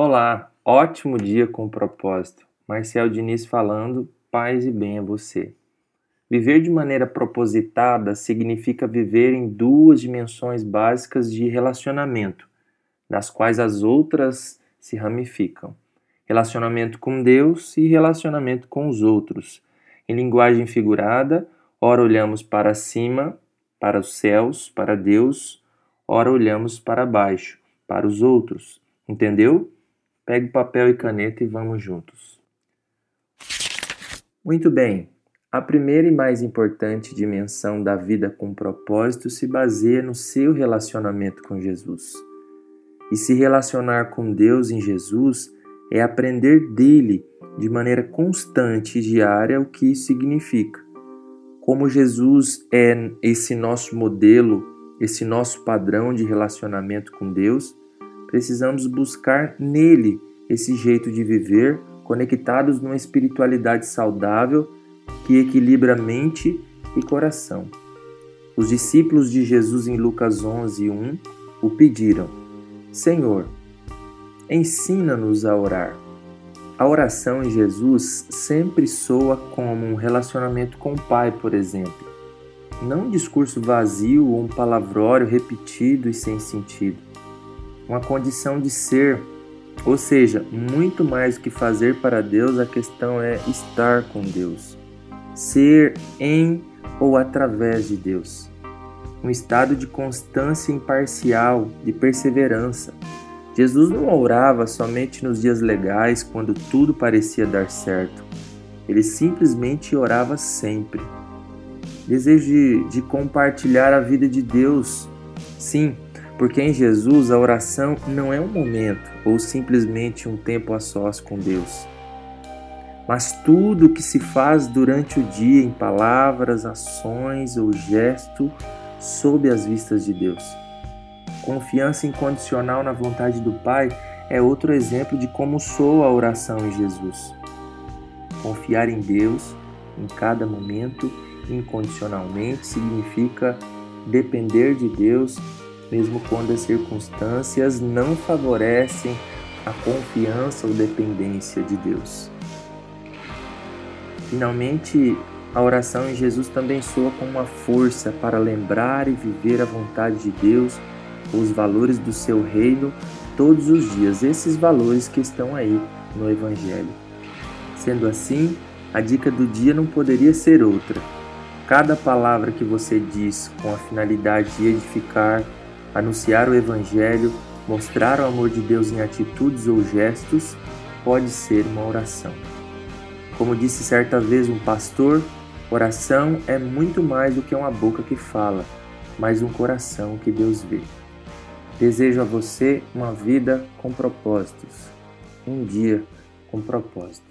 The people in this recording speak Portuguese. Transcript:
Olá, ótimo dia com propósito. Marcel Diniz falando, paz e bem a você. Viver de maneira propositada significa viver em duas dimensões básicas de relacionamento, das quais as outras se ramificam: relacionamento com Deus e relacionamento com os outros. Em linguagem figurada, ora olhamos para cima, para os céus, para Deus, ora olhamos para baixo, para os outros. Entendeu? Pegue papel e caneta e vamos juntos. Muito bem. A primeira e mais importante dimensão da vida com propósito se baseia no seu relacionamento com Jesus. E se relacionar com Deus em Jesus é aprender dele de maneira constante e diária o que isso significa. Como Jesus é esse nosso modelo, esse nosso padrão de relacionamento com Deus, precisamos buscar nele esse jeito de viver, conectados numa espiritualidade saudável que equilibra mente e coração. Os discípulos de Jesus em Lucas 11, 1 o pediram: Senhor, ensina-nos a orar. A oração em Jesus sempre soa como um relacionamento com o Pai, por exemplo. Não um discurso vazio ou um palavrório repetido e sem sentido uma condição de ser, ou seja, muito mais do que fazer para Deus, a questão é estar com Deus, ser em ou através de Deus. Um estado de constância imparcial, de perseverança. Jesus não orava somente nos dias legais, quando tudo parecia dar certo. Ele simplesmente orava sempre. Desejo de, de compartilhar a vida de Deus. Sim, porque em Jesus a oração não é um momento ou simplesmente um tempo a sós com Deus, mas tudo o que se faz durante o dia em palavras, ações ou gesto sob as vistas de Deus. Confiança incondicional na vontade do Pai é outro exemplo de como soa a oração em Jesus. Confiar em Deus em cada momento incondicionalmente significa depender de Deus mesmo quando as circunstâncias não favorecem a confiança ou dependência de Deus. Finalmente, a oração em Jesus também soa como uma força para lembrar e viver a vontade de Deus, os valores do seu reino todos os dias, esses valores que estão aí no Evangelho. Sendo assim, a dica do dia não poderia ser outra. Cada palavra que você diz com a finalidade de edificar, anunciar o Evangelho, mostrar o amor de Deus em atitudes ou gestos, pode ser uma oração. Como disse certa vez um pastor, oração é muito mais do que uma boca que fala, mas um coração que Deus vê. Desejo a você uma vida com propósitos, um dia com propósito.